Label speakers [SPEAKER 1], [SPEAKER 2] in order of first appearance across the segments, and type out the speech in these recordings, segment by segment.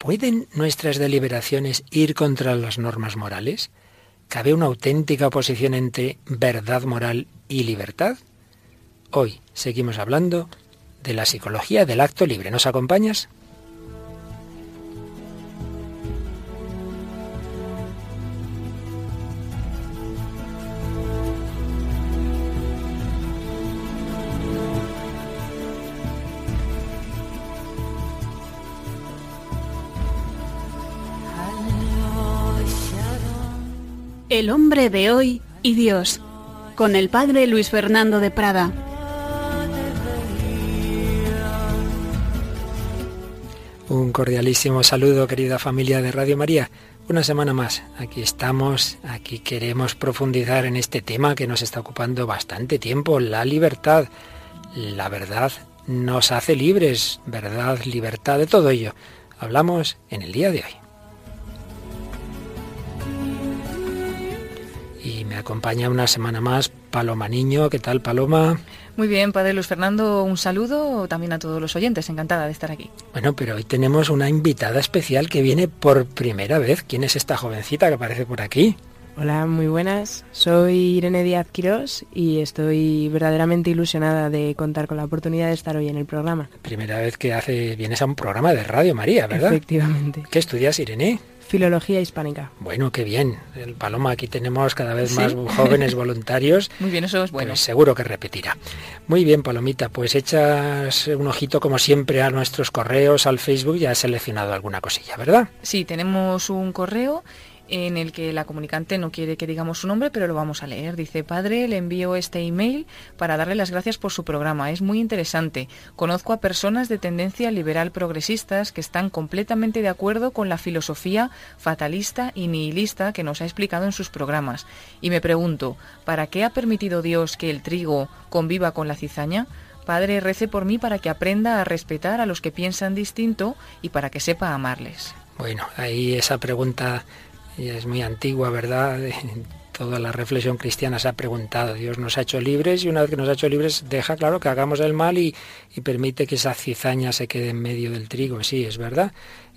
[SPEAKER 1] ¿Pueden nuestras deliberaciones ir contra las normas morales? ¿Cabe una auténtica oposición entre verdad moral y libertad? Hoy seguimos hablando de la psicología del acto libre. ¿Nos acompañas?
[SPEAKER 2] El hombre de hoy y Dios, con el padre Luis Fernando de Prada.
[SPEAKER 1] Un cordialísimo saludo, querida familia de Radio María. Una semana más, aquí estamos, aquí queremos profundizar en este tema que nos está ocupando bastante tiempo, la libertad. La verdad nos hace libres, verdad, libertad, de todo ello. Hablamos en el día de hoy. Me acompaña una semana más Paloma Niño. ¿Qué tal, Paloma?
[SPEAKER 3] Muy bien, Padre Luis Fernando, un saludo también a todos los oyentes. Encantada de estar aquí.
[SPEAKER 1] Bueno, pero hoy tenemos una invitada especial que viene por primera vez. ¿Quién es esta jovencita que aparece por aquí?
[SPEAKER 4] Hola, muy buenas. Soy Irene Díaz Quirós y estoy verdaderamente ilusionada de contar con la oportunidad de estar hoy en el programa.
[SPEAKER 1] Primera vez que hace vienes a un programa de Radio María, ¿verdad?
[SPEAKER 4] Efectivamente.
[SPEAKER 1] ¿Qué estudias, Irene?
[SPEAKER 4] Filología hispánica.
[SPEAKER 1] Bueno, qué bien. El Paloma, aquí tenemos cada vez más jóvenes voluntarios.
[SPEAKER 3] Muy bien, eso es bueno.
[SPEAKER 1] Pues seguro que repetirá. Muy bien, Palomita, pues echas un ojito como siempre a nuestros correos, al Facebook, ya has seleccionado alguna cosilla, ¿verdad?
[SPEAKER 3] Sí, tenemos un correo en el que la comunicante no quiere que digamos su nombre, pero lo vamos a leer. Dice, padre, le envío este email para darle las gracias por su programa. Es muy interesante. Conozco a personas de tendencia liberal progresistas que están completamente de acuerdo con la filosofía fatalista y nihilista que nos ha explicado en sus programas. Y me pregunto, ¿para qué ha permitido Dios que el trigo conviva con la cizaña? Padre, rece por mí para que aprenda a respetar a los que piensan distinto y para que sepa amarles.
[SPEAKER 1] Bueno, ahí esa pregunta es muy antigua, ¿verdad? Toda la reflexión cristiana se ha preguntado, Dios nos ha hecho libres y una vez que nos ha hecho libres deja claro que hagamos el mal y, y permite que esa cizaña se quede en medio del trigo. Sí, es verdad.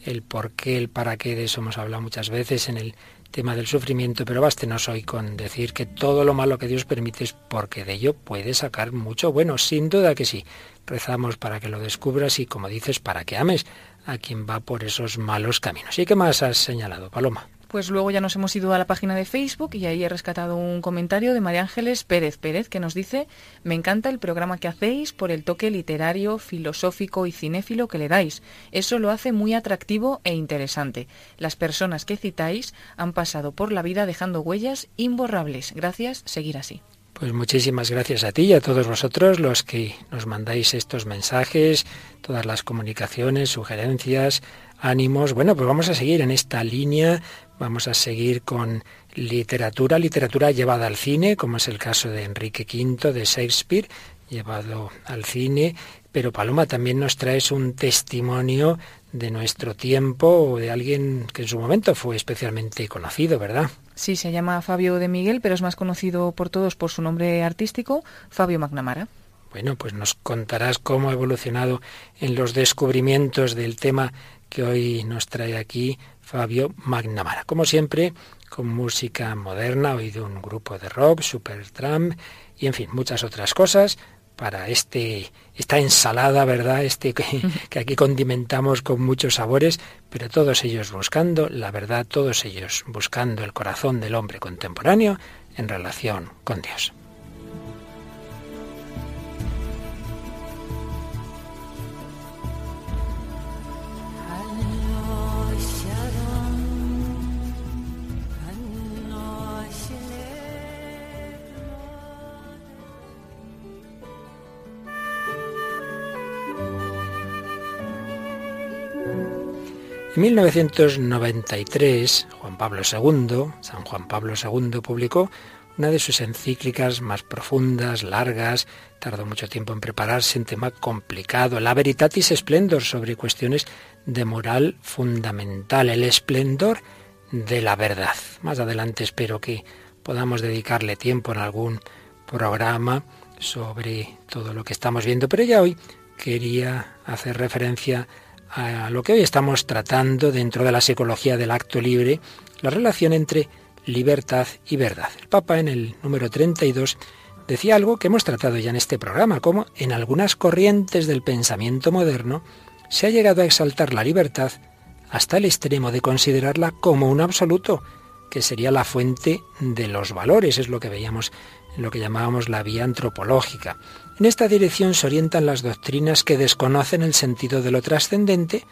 [SPEAKER 1] El por qué, el para qué, de eso hemos hablado muchas veces en el tema del sufrimiento, pero bástenos hoy con decir que todo lo malo que Dios permite es porque de ello puede sacar mucho bueno, sin duda que sí. Rezamos para que lo descubras y, como dices, para que ames a quien va por esos malos caminos. ¿Y qué más has señalado, Paloma?
[SPEAKER 3] Pues luego ya nos hemos ido a la página de Facebook y ahí he rescatado un comentario de María Ángeles Pérez Pérez que nos dice, me encanta el programa que hacéis por el toque literario, filosófico y cinéfilo que le dais. Eso lo hace muy atractivo e interesante. Las personas que citáis han pasado por la vida dejando huellas imborrables. Gracias, seguir así.
[SPEAKER 1] Pues muchísimas gracias a ti y a todos vosotros los que nos mandáis estos mensajes, todas las comunicaciones, sugerencias, ánimos. Bueno, pues vamos a seguir en esta línea Vamos a seguir con literatura, literatura llevada al cine, como es el caso de Enrique V de Shakespeare, llevado al cine, pero Paloma también nos traes un testimonio de nuestro tiempo o de alguien que en su momento fue especialmente conocido, ¿verdad?
[SPEAKER 3] Sí, se llama Fabio de Miguel, pero es más conocido por todos por su nombre artístico, Fabio McNamara.
[SPEAKER 1] Bueno, pues nos contarás cómo ha evolucionado en los descubrimientos del tema que hoy nos trae aquí Fabio Magnamara. Como siempre, con música moderna, hoy de un grupo de rock, Supertramp, y en fin, muchas otras cosas para este esta ensalada, ¿verdad? Este que, que, aquí condimentamos con muchos sabores, pero todos ellos buscando la verdad, todos ellos buscando el corazón del hombre contemporáneo en relación con Dios. 1993, Juan Pablo II, San Juan Pablo II, publicó una de sus encíclicas más profundas, largas, tardó mucho tiempo en prepararse, un tema complicado, la Veritatis Splendor, sobre cuestiones de moral fundamental, el esplendor de la verdad. Más adelante espero que podamos dedicarle tiempo en algún programa sobre todo lo que estamos viendo, pero ya hoy quería hacer referencia a lo que hoy estamos tratando dentro de la psicología del acto libre, la relación entre libertad y verdad. El Papa en el número 32 decía algo que hemos tratado ya en este programa, como en algunas corrientes del pensamiento moderno se ha llegado a exaltar la libertad hasta el extremo de considerarla como un absoluto, que sería la fuente de los valores, es lo que veíamos en lo que llamábamos la vía antropológica. En esta dirección se orientan las doctrinas que desconocen el sentido de lo trascendente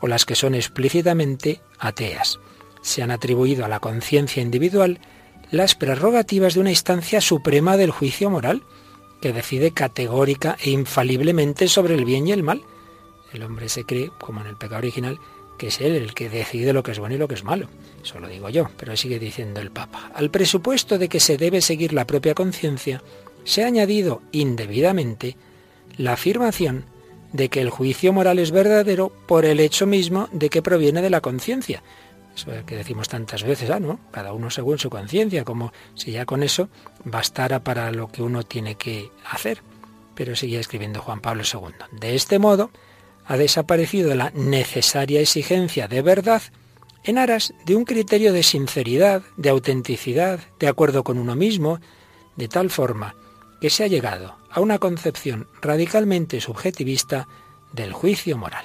[SPEAKER 1] o las que son explícitamente ateas. Se han atribuido a la conciencia individual las prerrogativas de una instancia suprema del juicio moral, que decide categórica e infaliblemente sobre el bien y el mal. El hombre se cree, como en el pecado original, que es él el que decide lo que es bueno y lo que es malo. Eso lo digo yo, pero sigue diciendo el Papa. Al presupuesto de que se debe seguir la propia conciencia, se ha añadido indebidamente la afirmación de que el juicio moral es verdadero por el hecho mismo de que proviene de la conciencia. Eso que decimos tantas veces, ah, ¿no? Cada uno según su conciencia, como si ya con eso bastara para lo que uno tiene que hacer. Pero seguía escribiendo Juan Pablo II. De este modo, ha desaparecido la necesaria exigencia de verdad en aras de un criterio de sinceridad, de autenticidad, de acuerdo con uno mismo, de tal forma que se ha llegado a una concepción radicalmente subjetivista del juicio moral.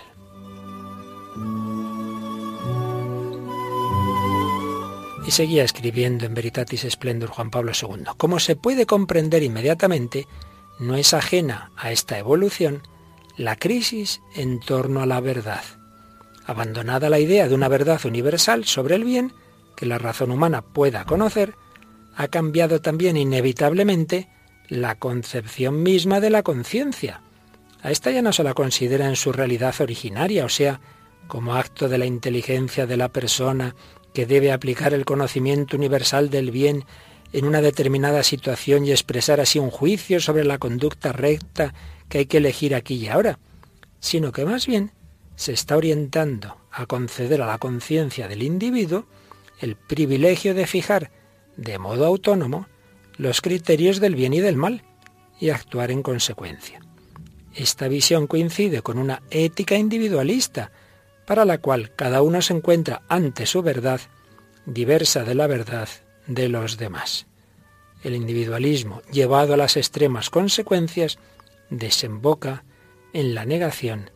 [SPEAKER 1] Y seguía escribiendo en Veritatis Splendor Juan Pablo II. Como se puede comprender inmediatamente, no es ajena a esta evolución la crisis en torno a la verdad. Abandonada la idea de una verdad universal sobre el bien que la razón humana pueda conocer, ha cambiado también inevitablemente la concepción misma de la conciencia. A esta ya no se la considera en su realidad originaria, o sea, como acto de la inteligencia de la persona que debe aplicar el conocimiento universal del bien en una determinada situación y expresar así un juicio sobre la conducta recta que hay que elegir aquí y ahora, sino que más bien se está orientando a conceder a la conciencia del individuo el privilegio de fijar de modo autónomo los criterios del bien y del mal y actuar en consecuencia. Esta visión coincide con una ética individualista, para la cual cada uno se encuentra ante su verdad diversa de la verdad de los demás. El individualismo, llevado a las extremas consecuencias, desemboca en la negación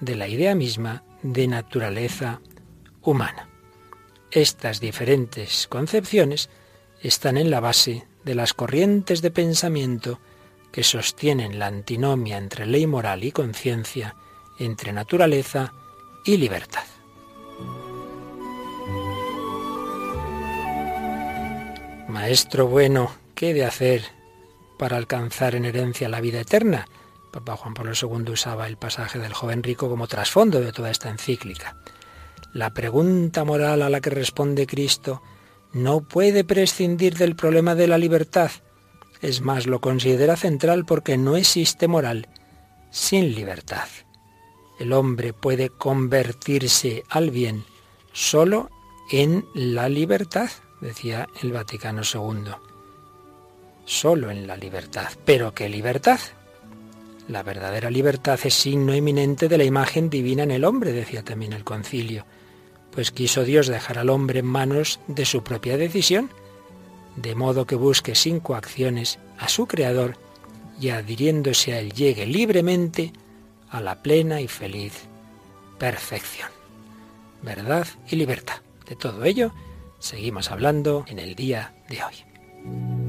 [SPEAKER 1] de la idea misma de naturaleza humana. Estas diferentes concepciones están en la base de las corrientes de pensamiento que sostienen la antinomia entre ley moral y conciencia, entre naturaleza y libertad. Maestro bueno, ¿qué de hacer para alcanzar en herencia la vida eterna? Papa Juan Pablo II usaba el pasaje del joven rico como trasfondo de toda esta encíclica. La pregunta moral a la que responde Cristo no puede prescindir del problema de la libertad. Es más, lo considera central porque no existe moral sin libertad. El hombre puede convertirse al bien solo en la libertad, decía el Vaticano II. Solo en la libertad. ¿Pero qué libertad? La verdadera libertad es signo eminente de la imagen divina en el hombre, decía también el concilio pues quiso Dios dejar al hombre en manos de su propia decisión, de modo que busque sin coacciones a su Creador y adhiriéndose a él llegue libremente a la plena y feliz perfección. Verdad y libertad. De todo ello seguimos hablando en el día de hoy.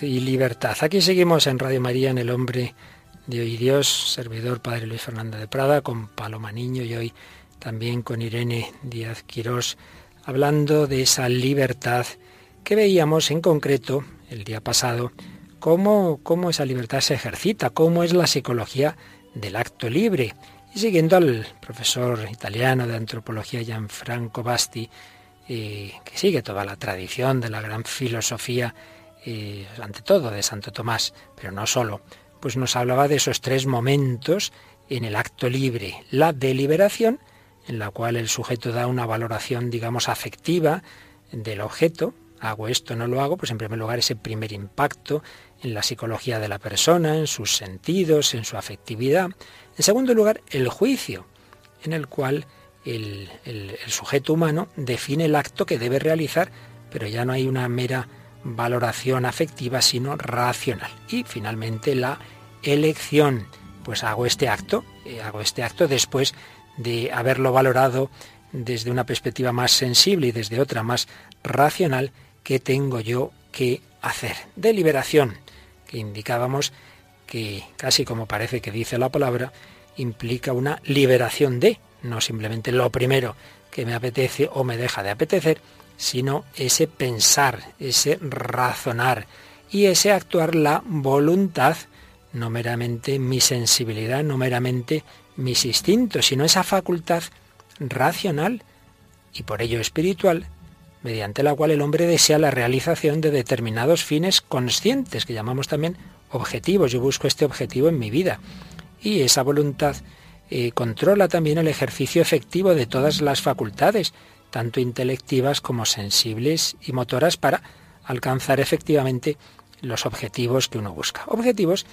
[SPEAKER 1] Y libertad. Aquí seguimos en Radio María, en El Hombre de Hoy Dios, servidor Padre Luis Fernando de Prada, con Paloma Niño y hoy también con Irene Díaz Quirós, hablando de esa libertad que veíamos en concreto el día pasado cómo, cómo esa libertad se ejercita, cómo es la psicología del acto libre. Y siguiendo al profesor italiano de antropología Gianfranco Basti, eh, que sigue toda la tradición de la gran filosofía, eh, ante todo de Santo Tomás, pero no solo, pues nos hablaba de esos tres momentos en el acto libre, la deliberación, en la cual el sujeto da una valoración, digamos, afectiva del objeto, hago esto, no lo hago, pues en primer lugar ese primer impacto en la psicología de la persona, en sus sentidos, en su afectividad. En segundo lugar, el juicio, en el cual el, el, sujeto humano define el acto que debe realizar, pero ya no hay una mera valoración afectiva, sino racional. Y finalmente la elección, pues hago este acto, eh, hago este acto después de haberlo valorado desde una perspectiva más sensible y desde otra más racional, ¿qué tengo yo que hacer? Deliberación, que indicábamos que casi como parece que dice la palabra, implica una liberación de, no simplemente lo primero que me apetece o me deja de apetecer, sino ese pensar, ese razonar y ese actuar la voluntad, no meramente mi sensibilidad, no meramente mis instintos, sino esa facultad racional y por ello espiritual, mediante la cual el hombre desea la realización de determinados fines conscientes, que llamamos también objetivos. Yo busco este objetivo en mi vida. Y esa voluntad eh, controla también el ejercicio efectivo de todas las facultades, tanto intelectivas como sensibles y motoras, para alcanzar efectivamente los objetivos que uno busca. Objetivos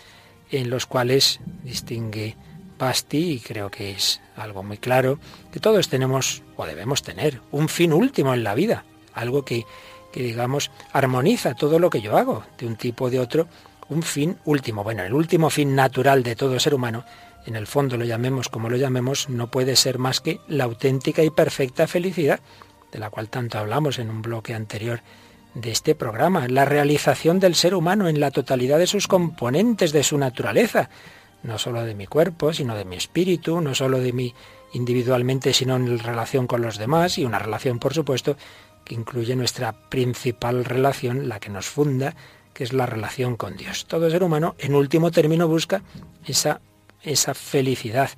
[SPEAKER 1] en los cuales distingue Basti, y creo que es algo muy claro, que todos tenemos o debemos tener un fin último en la vida, algo que, que digamos armoniza todo lo que yo hago, de un tipo o de otro, un fin último. Bueno, el último fin natural de todo ser humano, en el fondo lo llamemos como lo llamemos, no puede ser más que la auténtica y perfecta felicidad, de la cual tanto hablamos en un bloque anterior de este programa, la realización del ser humano en la totalidad de sus componentes, de su naturaleza, no solo de mi cuerpo, sino de mi espíritu, no solo de mí individualmente, sino en relación con los demás, y una relación, por supuesto, que incluye nuestra principal relación, la que nos funda, que es la relación con Dios. Todo ser humano, en último término, busca esa, esa felicidad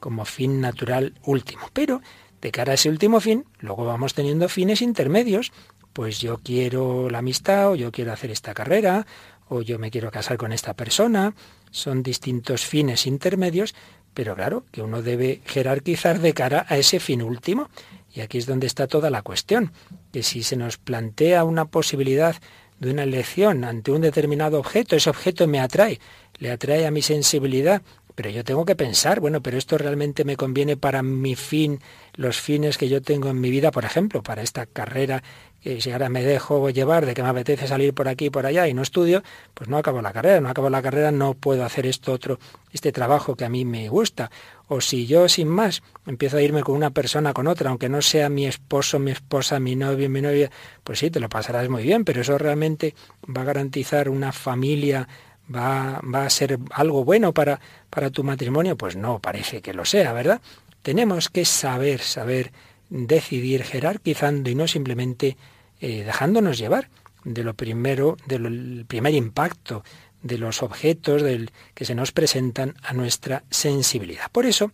[SPEAKER 1] como fin natural último. Pero de cara a ese último fin, luego vamos teniendo fines intermedios. Pues yo quiero la amistad, o yo quiero hacer esta carrera, o yo me quiero casar con esta persona. Son distintos fines intermedios, pero claro, que uno debe jerarquizar de cara a ese fin último. Y aquí es donde está toda la cuestión, que si se nos plantea una posibilidad de una elección ante un determinado objeto, ese objeto me atrae, le atrae a mi sensibilidad, pero yo tengo que pensar, bueno, pero esto realmente me conviene para mi fin, los fines que yo tengo en mi vida, por ejemplo, para esta carrera que si ahora me dejo llevar de que me apetece salir por aquí y por allá y no estudio, pues no acabo la carrera, no acabo la carrera, no puedo hacer esto otro, este trabajo que a mí me gusta. O si yo sin más empiezo a irme con una persona, con otra, aunque no sea mi esposo, mi esposa, mi novio, mi novia, pues sí, te lo pasarás muy bien, pero eso realmente va a garantizar una familia ¿Va, va, a ser algo bueno para, para tu matrimonio? Pues no, parece que lo sea, ¿verdad? Tenemos que saber, saber decidir jerarquizando y no simplemente eh, dejándonos llevar de lo primero, del primer impacto de los objetos del, que se nos presentan a nuestra sensibilidad. Por eso,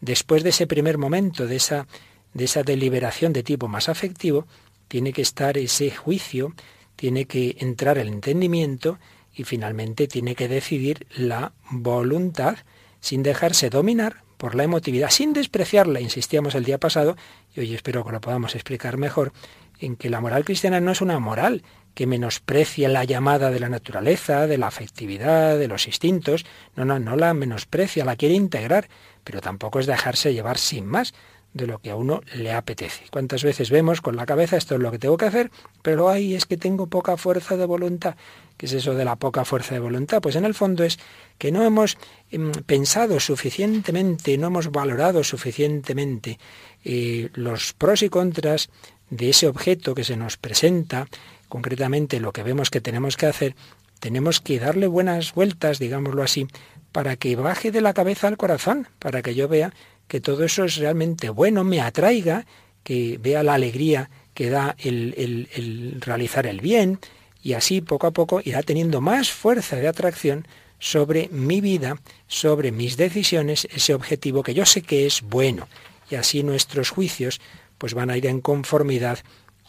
[SPEAKER 1] después de ese primer momento, de esa, de esa deliberación de tipo más afectivo, tiene que estar ese juicio, tiene que entrar el entendimiento y finalmente tiene que decidir la voluntad sin dejarse dominar por la emotividad, sin despreciarla, insistíamos el día pasado, y hoy espero que lo podamos explicar mejor, en que la moral cristiana no es una moral que menosprecie la llamada de la naturaleza, de la afectividad, de los instintos, no, no, no la menosprecia, la quiere integrar, pero tampoco es dejarse llevar sin más de lo que a uno le apetece. ¿Cuántas veces vemos con la cabeza esto es lo que tengo que hacer, pero ahí es que tengo poca fuerza de voluntad? ¿Qué es eso de la poca fuerza de voluntad? Pues en el fondo es que no hemos em, pensado suficientemente, no hemos valorado suficientemente eh, los pros y contras de ese objeto que se nos presenta, concretamente lo que vemos que tenemos que hacer, tenemos que darle buenas vueltas, digámoslo así, para que baje de la cabeza al corazón, para que yo vea que todo eso es realmente bueno, me atraiga, que vea la alegría que da el, realizar el bien y así poco a poco irá teniendo más fuerza de atracción sobre mi vida, sobre mis decisiones, ese objetivo que yo sé que es bueno. Y así nuestros juicios pues van a ir en conformidad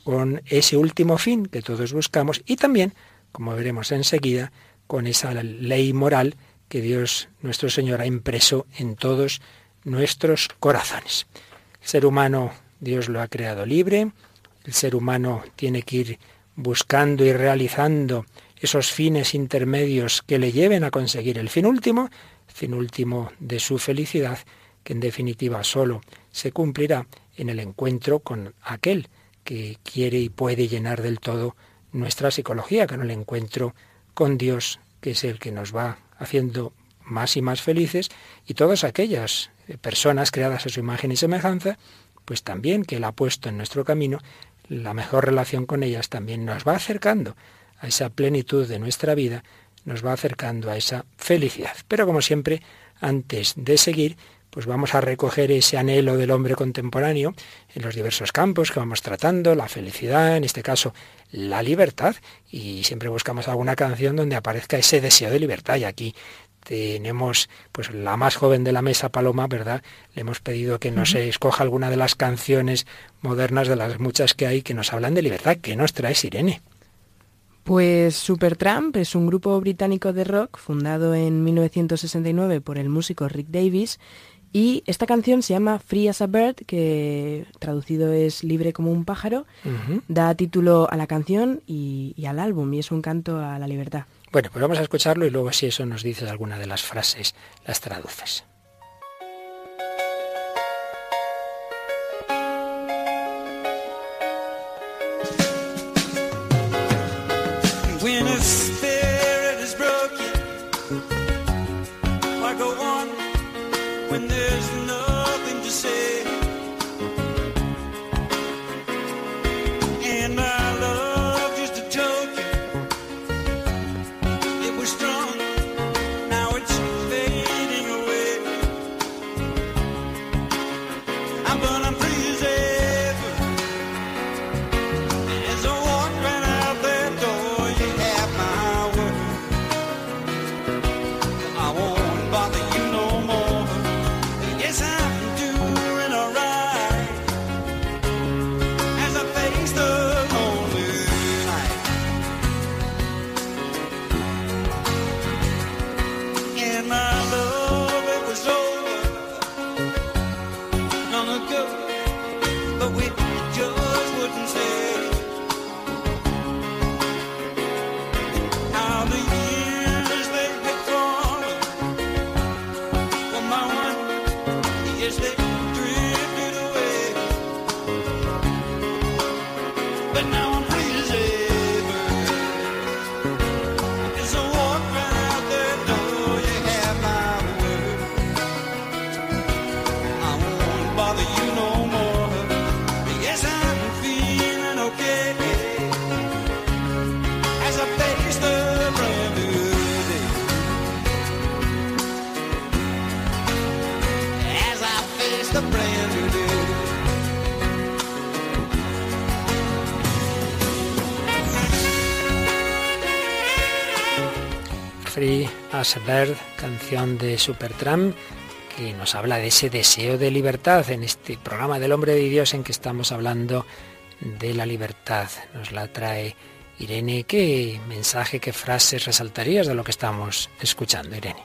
[SPEAKER 1] con ese último fin que todos buscamos y también, como veremos enseguida, con esa ley moral que Dios nuestro Señor ha impreso en todos nuestros corazones. El ser humano Dios lo ha creado libre, el ser humano tiene que ir buscando y realizando esos fines intermedios que le lleven a conseguir el fin último, fin último de su felicidad, que en definitiva solo se cumplirá en el encuentro con aquel que quiere y puede llenar del todo nuestra psicología, con el encuentro con Dios, que es el que nos va haciendo más y más felices, y todas aquellas personas creadas a su imagen y semejanza, pues también que Él ha puesto en nuestro camino, la mejor relación con ellas también nos va acercando a esa plenitud de nuestra vida, nos va acercando a esa felicidad. Pero como siempre, antes de seguir, pues vamos a recoger ese anhelo del hombre contemporáneo en los diversos campos que vamos tratando, la felicidad, en este caso la libertad, y siempre buscamos alguna canción donde aparezca ese deseo de libertad. Y aquí tenemos pues la más joven de la mesa, Paloma, ¿verdad? Le hemos pedido que nos escoja alguna de las canciones modernas de las muchas que hay que nos hablan de libertad. ¿Qué nos trae Irene?
[SPEAKER 4] Pues Supertramp es un grupo británico de rock fundado en 1969 por el músico Rick Davis y esta canción se llama Free as a Bird, que traducido es Libre como un pájaro, da título a la canción y, y al álbum y es un canto a la libertad.
[SPEAKER 1] Bueno, pues vamos a escucharlo y luego si eso nos dices alguna de las frases, las traduces. A Bird, canción de Supertramp, que nos habla de ese deseo de libertad en este programa del hombre de Dios en que estamos hablando de la libertad. Nos la trae Irene. ¿Qué mensaje, qué frases resaltarías de lo que estamos escuchando, Irene?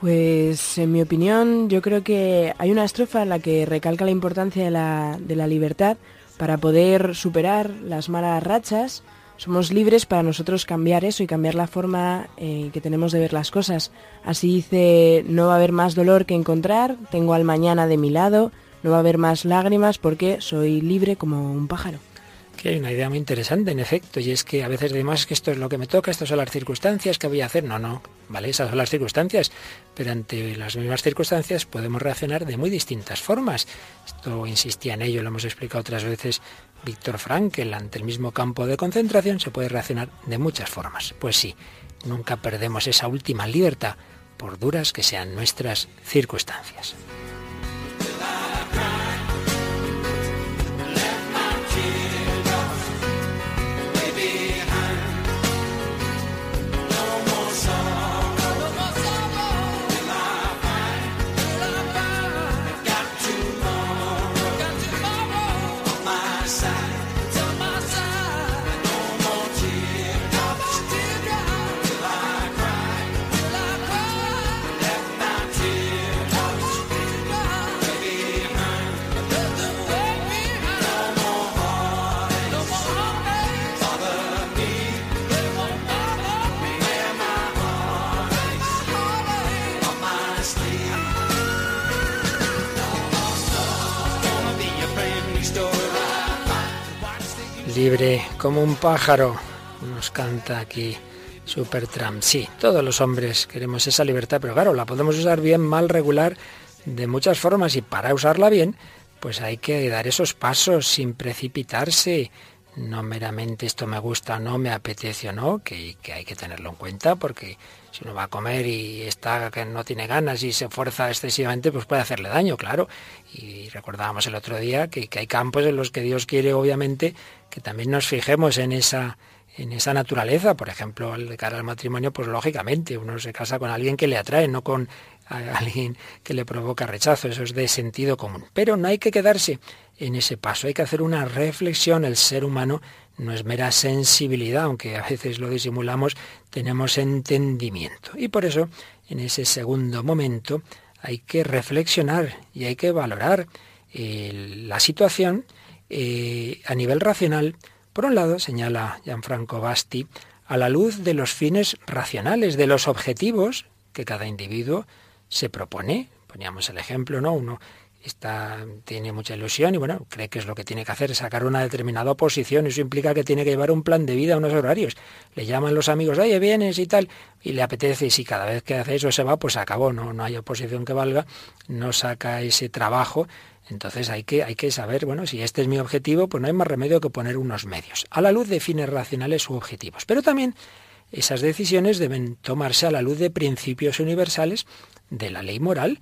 [SPEAKER 4] Pues en mi opinión yo creo que hay una estrofa en la que recalca la importancia de la, de la libertad para poder superar las malas rachas somos libres para nosotros cambiar eso y cambiar la forma eh, que tenemos de ver las cosas. Así dice, no va a haber más dolor que encontrar, tengo al mañana de mi lado, no va a haber más lágrimas porque soy libre como un pájaro.
[SPEAKER 1] Que hay una idea muy interesante, en efecto, y es que a veces decimos que esto es lo que me toca, estas son las circunstancias que voy a hacer. No, no, vale, esas son las circunstancias, pero ante las mismas circunstancias podemos reaccionar de muy distintas formas. Esto insistía en ello, lo hemos explicado otras veces Víctor Frankl, ante el mismo campo de concentración, se puede reaccionar de muchas formas. Pues sí, nunca perdemos esa última libertad, por duras que sean nuestras circunstancias. Libre como un pájaro, nos canta aquí Supertramp. Sí, todos los hombres queremos esa libertad, pero claro, la podemos usar bien, mal, regular, de muchas formas y para usarla bien, pues hay que dar esos pasos sin precipitarse. No meramente esto me gusta, no me apetece o no, que, que hay que tenerlo en cuenta porque si uno va a comer y está que no tiene ganas y se fuerza excesivamente, pues puede hacerle daño, claro. Y recordábamos el otro día que, que hay campos en los que Dios quiere, obviamente, que también nos fijemos en esa en esa naturaleza, por ejemplo, de cara al matrimonio, pues lógicamente uno se casa con alguien que le atrae, no con alguien que le provoca rechazo, eso es de sentido común. Pero no hay que quedarse en ese paso, hay que hacer una reflexión, el ser humano no es mera sensibilidad, aunque a veces lo disimulamos, tenemos entendimiento. Y por eso, en ese segundo momento, hay que reflexionar y hay que valorar eh, la situación eh, a nivel racional por un lado, señala Gianfranco Basti, a la luz de los fines racionales, de los objetivos que cada individuo se propone. Poníamos el ejemplo, ¿no? Uno está, tiene mucha ilusión y bueno, cree que es lo que tiene que hacer, sacar una determinada posición. Eso implica que tiene que llevar un plan de vida, unos horarios. Le llaman los amigos, oye, vienes y tal, y le apetece, y si cada vez que hace eso se va, pues acabó, no, no hay oposición que valga, no saca ese trabajo entonces hay que, hay que saber, bueno, si este es mi objetivo, pues no hay más remedio que poner unos medios, a la luz de fines racionales u objetivos. Pero también esas decisiones deben tomarse a la luz de principios universales de la ley moral.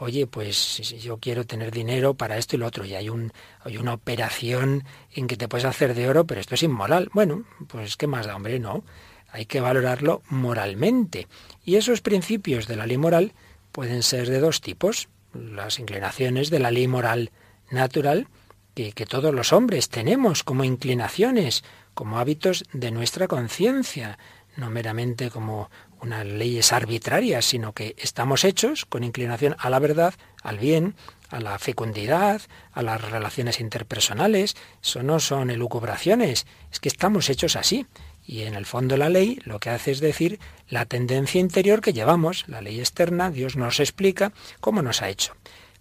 [SPEAKER 1] Oye, pues yo quiero tener dinero para esto y lo otro, y hay, un, hay una operación en que te puedes hacer de oro, pero esto es inmoral. Bueno, pues ¿qué más da, hombre? No, hay que valorarlo moralmente. Y esos principios de la ley moral pueden ser de dos tipos las inclinaciones de la ley moral natural que todos los hombres tenemos como inclinaciones, como hábitos de nuestra conciencia, no meramente como unas leyes arbitrarias, sino que estamos hechos con inclinación a la verdad, al bien, a la fecundidad, a las relaciones interpersonales. Eso no son elucubraciones, es que estamos hechos así. Y en el fondo la ley lo que hace es decir la tendencia interior que llevamos, la ley externa, Dios nos explica cómo nos ha hecho.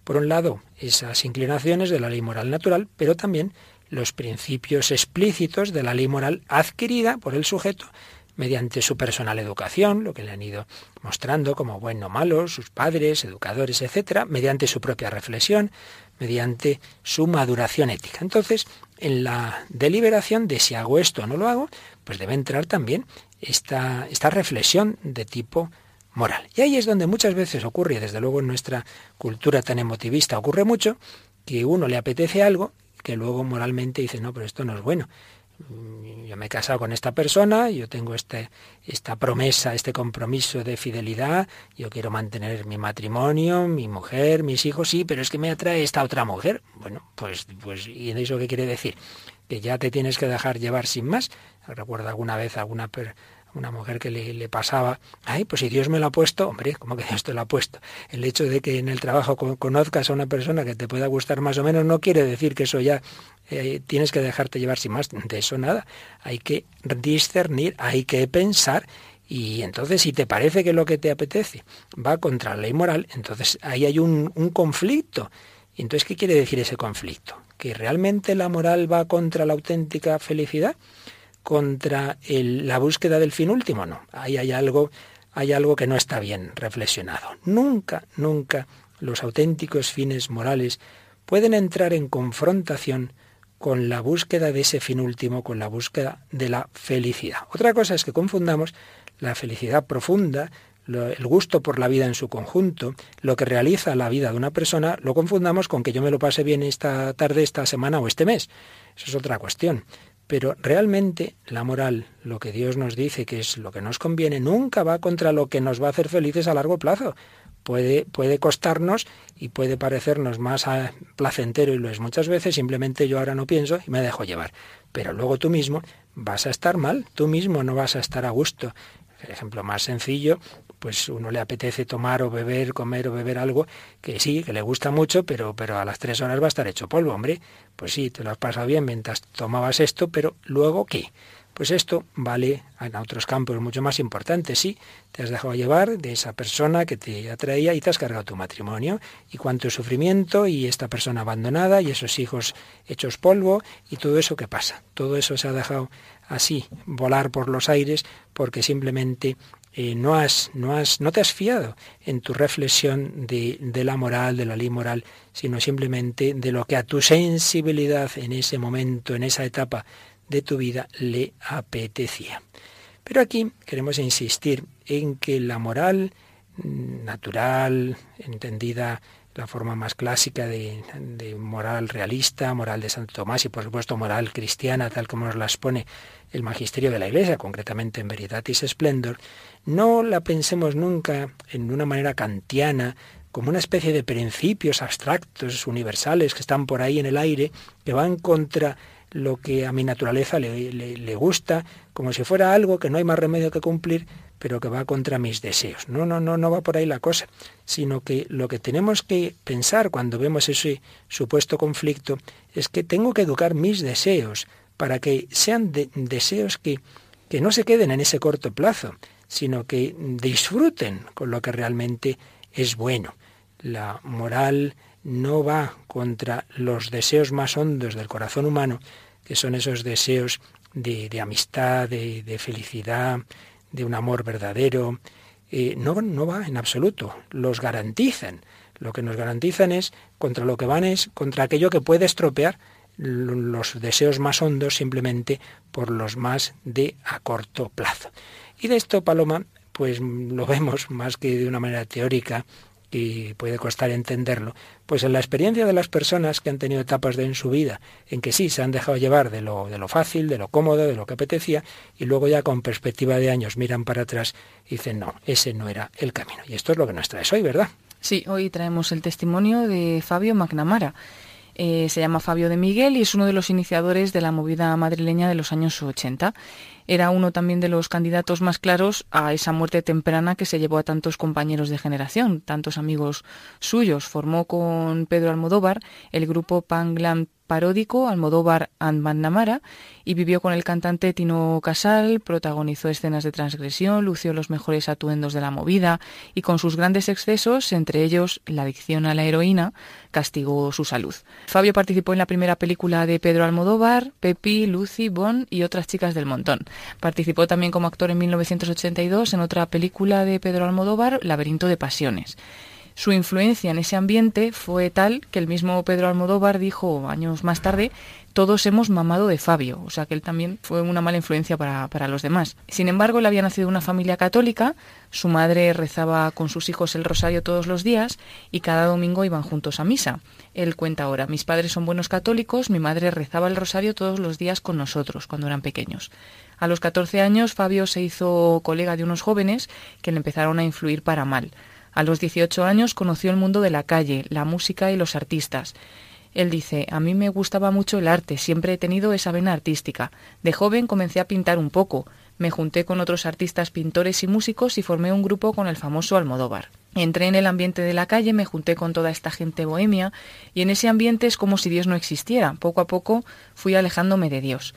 [SPEAKER 1] Por un lado, esas inclinaciones de la ley moral natural, pero también los principios explícitos de la ley moral adquirida por el sujeto mediante su personal educación, lo que le han ido mostrando como bueno o malo, sus padres, educadores, etcétera, mediante su propia reflexión, mediante su maduración ética. Entonces, en la deliberación de si hago esto o no lo hago, pues debe entrar también esta, esta reflexión de tipo moral. Y ahí es donde muchas veces ocurre, desde luego en nuestra cultura tan emotivista ocurre mucho, que uno le apetece algo que luego moralmente dice, no, pero esto no es bueno. Mm, yo me he casado con esta persona, yo tengo este, esta promesa, este compromiso de fidelidad, yo quiero mantener mi matrimonio, mi mujer, mis hijos, sí, pero es que me atrae esta otra mujer. Bueno, pues, pues ¿y eso qué quiere decir? Que ya te tienes que dejar llevar sin más. Recuerdo alguna vez alguna una mujer que le, pasaba, ay, pues si Dios me lo ha puesto, hombre, ¿cómo que Dios te lo ha puesto? El hecho de que en el trabajo conozcas a una persona que te pueda gustar más o menos no quiere decir que eso ya eh, tienes que dejarte llevar sin más, de eso nada. Hay que discernir, hay que pensar y entonces si te parece que lo que te apetece va contra la ley moral, entonces ahí hay un, un conflicto. ¿Y entonces qué quiere decir ese conflicto? ¿Que realmente la moral va contra la auténtica felicidad? Contra la búsqueda del fin último, no. Ahí hay algo, hay algo que no está bien reflexionado. Nunca, nunca los auténticos fines morales pueden entrar en confrontación con la búsqueda de ese fin último, con la búsqueda de la felicidad. Otra cosa es que confundamos la felicidad profunda, el gusto por la vida en su conjunto, lo que realiza la vida de una persona, lo confundamos con que yo me lo pase bien esta tarde, esta semana o este mes. Eso es otra cuestión. Pero realmente la moral, lo que Dios nos dice que es lo que nos conviene, nunca va contra lo que nos va a hacer felices a largo plazo. Puede, puede costarnos y puede parecernos más ah, placentero y lo es muchas veces, simplemente yo ahora no pienso y me dejo llevar. Pero luego tú mismo vas a estar mal, tú mismo no vas a estar a gusto. Ejemplo más sencillo pues uno le apetece tomar o beber, comer o beber algo que sí, que le gusta mucho, pero, pero a las tres horas va a estar hecho polvo, hombre. Pues sí, te lo has pasado bien mientras tomabas esto, pero luego ¿qué? Pues esto vale en otros campos mucho más importantes. Sí, te has dejado llevar de esa persona que te atraía y te has cargado tu matrimonio. Y cuánto sufrimiento y esta persona abandonada y esos hijos hechos polvo y todo eso que pasa. Todo eso se ha dejado así volar por los aires porque simplemente eh, no, has, no, has, no te has fiado en tu reflexión de, de, la moral, de la ley moral, sino simplemente de lo que a tu sensibilidad en ese momento, en esa etapa de tu vida le apetecía. Pero aquí queremos insistir en que la moral mm, natural, entendida la forma más clásica de, moral realista, moral de Santo Tomás y por supuesto moral cristiana, tal como nos las pone el magisterio de la Iglesia, concretamente en Veritatis Splendor, no la pensemos nunca en una manera kantiana, como una especie de principios abstractos, universales, que están por ahí en el aire, que van contra lo que a mi naturaleza le, le, le, gusta, como si fuera algo que no hay más remedio que cumplir, pero que va contra mis deseos. No, no, no, no va por ahí la cosa, sino que lo que tenemos que pensar cuando vemos ese supuesto conflicto es que tengo que educar mis deseos para que sean de, deseos que, que no se queden en ese corto plazo, sino que disfruten con lo que realmente es bueno. La moral no va contra los deseos más hondos del corazón humano, que son esos deseos de, amistad, de, felicidad, de un amor verdadero. Eh, no, no va en absoluto, los garantizan. Lo que nos garantizan es contra lo que van es contra aquello que puede estropear los deseos más hondos simplemente por los más de a corto plazo. Y de esto, Paloma, pues lo vemos más que de una manera teórica y puede costar entenderlo, pues en la experiencia de las personas que han tenido etapas de en su vida en que sí se han dejado llevar de lo, de lo fácil, de lo cómodo, de lo que apetecía, y luego ya con perspectiva de años miran para atrás y dicen, no, ese no era el camino. Y esto es lo que nos traes hoy, ¿verdad?
[SPEAKER 3] Sí, hoy traemos el testimonio de Fabio McNamara. Eh, se llama Fabio de Miguel y es uno de los iniciadores de la movida madrileña de los años 80 era uno también de los candidatos más claros a esa muerte temprana que se llevó a tantos compañeros de generación, tantos amigos suyos. Formó con Pedro Almodóvar el grupo Pangland paródico Almodóvar and Namara y vivió con el cantante Tino Casal, protagonizó escenas de transgresión, lució los mejores atuendos de la movida y con sus grandes excesos, entre ellos la adicción a la heroína, castigó su salud. Fabio participó en la primera película de Pedro Almodóvar, Pepi, Lucy, Bon y otras chicas del montón. Participó también como actor en 1982 en otra película de Pedro Almodóvar, Laberinto de Pasiones. Su influencia en ese ambiente fue tal que el mismo Pedro Almodóvar dijo años más tarde, todos hemos mamado de Fabio, o sea que él también fue una mala influencia para, para los demás. Sin embargo, él había nacido en una familia católica, su madre rezaba con sus hijos el rosario todos los días y cada domingo iban juntos a misa. Él cuenta ahora, mis padres son buenos católicos, mi madre rezaba el rosario todos los días con nosotros cuando eran pequeños. A los 14 años, Fabio se hizo colega de unos jóvenes que le empezaron a influir para mal. A los 18 años conoció el mundo de la calle, la música y los artistas. Él dice, a mí me gustaba mucho el arte, siempre he tenido esa vena artística. De joven comencé a pintar un poco, me junté con otros artistas pintores y músicos y formé un grupo con el famoso Almodóvar. Entré en el ambiente de la calle, me junté con toda esta gente bohemia y en ese ambiente es como si Dios no existiera. Poco a poco fui alejándome de Dios.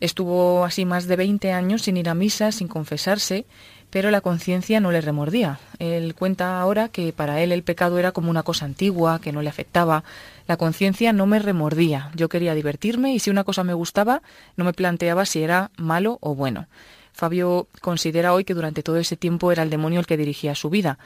[SPEAKER 3] Estuvo así más de 20 años sin ir a misa, sin confesarse, pero la conciencia no le remordía. Él cuenta ahora que para él el pecado era como una cosa antigua, que no le afectaba. La conciencia no me remordía. Yo quería divertirme y si una cosa me gustaba, no me planteaba si era malo o bueno. Fabio considera hoy que durante todo ese tiempo era el demonio el que dirigía su vida.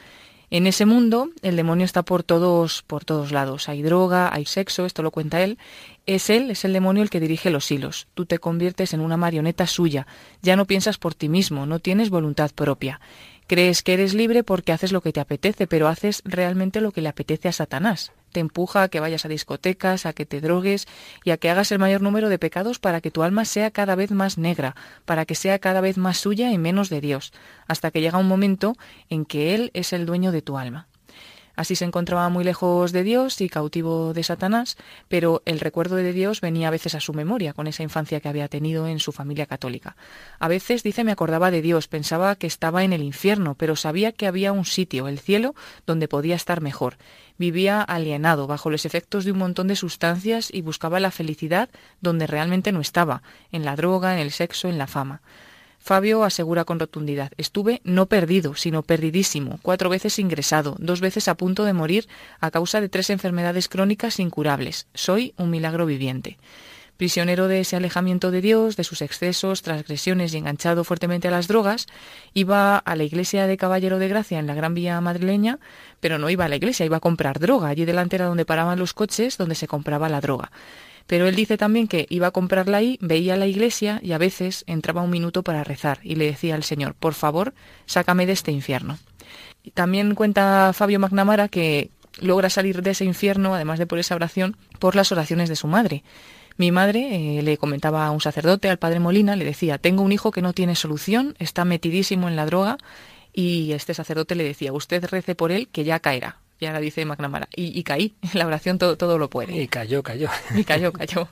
[SPEAKER 3] En ese mundo, el demonio está por todos, por todos lados. Hay droga, hay sexo, esto lo cuenta él. Es él, es el demonio el que dirige los hilos. Tú te conviertes en una marioneta suya. Ya no piensas por ti mismo, no tienes voluntad propia. Crees que eres libre porque haces lo que te apetece, pero haces realmente lo que le apetece a Satanás te empuja a que vayas a discotecas, a que te drogues y a que hagas el mayor número de pecados para que tu alma sea cada vez más negra, para que sea cada vez más suya y menos de Dios, hasta que llega un momento en que Él es el dueño de tu alma. Así se encontraba muy lejos de Dios y cautivo de Satanás, pero el recuerdo de Dios venía a veces a su memoria con esa infancia que había tenido en su familia católica. A veces, dice, me acordaba de Dios, pensaba que estaba en el infierno, pero sabía que había un sitio, el cielo, donde podía estar mejor. Vivía alienado, bajo los efectos de un montón de sustancias y buscaba la felicidad donde realmente no estaba, en la droga, en el sexo, en la fama. Fabio asegura con rotundidad, estuve no perdido, sino perdidísimo, cuatro veces ingresado, dos veces a punto de morir a causa de tres enfermedades crónicas incurables. Soy un milagro viviente. Prisionero de ese alejamiento de Dios, de sus excesos, transgresiones y enganchado fuertemente a las drogas, iba a la iglesia de Caballero de Gracia en la Gran Vía madrileña, pero no iba a la iglesia, iba a comprar droga. Allí delante era donde paraban los coches, donde se compraba la droga. Pero él dice también que iba a comprarla ahí, veía la iglesia y a veces entraba un minuto para rezar y le decía al Señor, por favor, sácame de este infierno. también cuenta Fabio McNamara que logra salir de ese infierno, además de por esa oración, por las oraciones de su madre. Mi madre eh, le comentaba a un sacerdote, al padre Molina, le decía, tengo un hijo que no tiene solución, está metidísimo en la droga, y este sacerdote le decía, usted rece por él que ya caerá y ahora dice McNamara, y, caí, la oración todo, todo lo puede.
[SPEAKER 1] Y cayó, cayó.
[SPEAKER 3] Y cayó, cayó.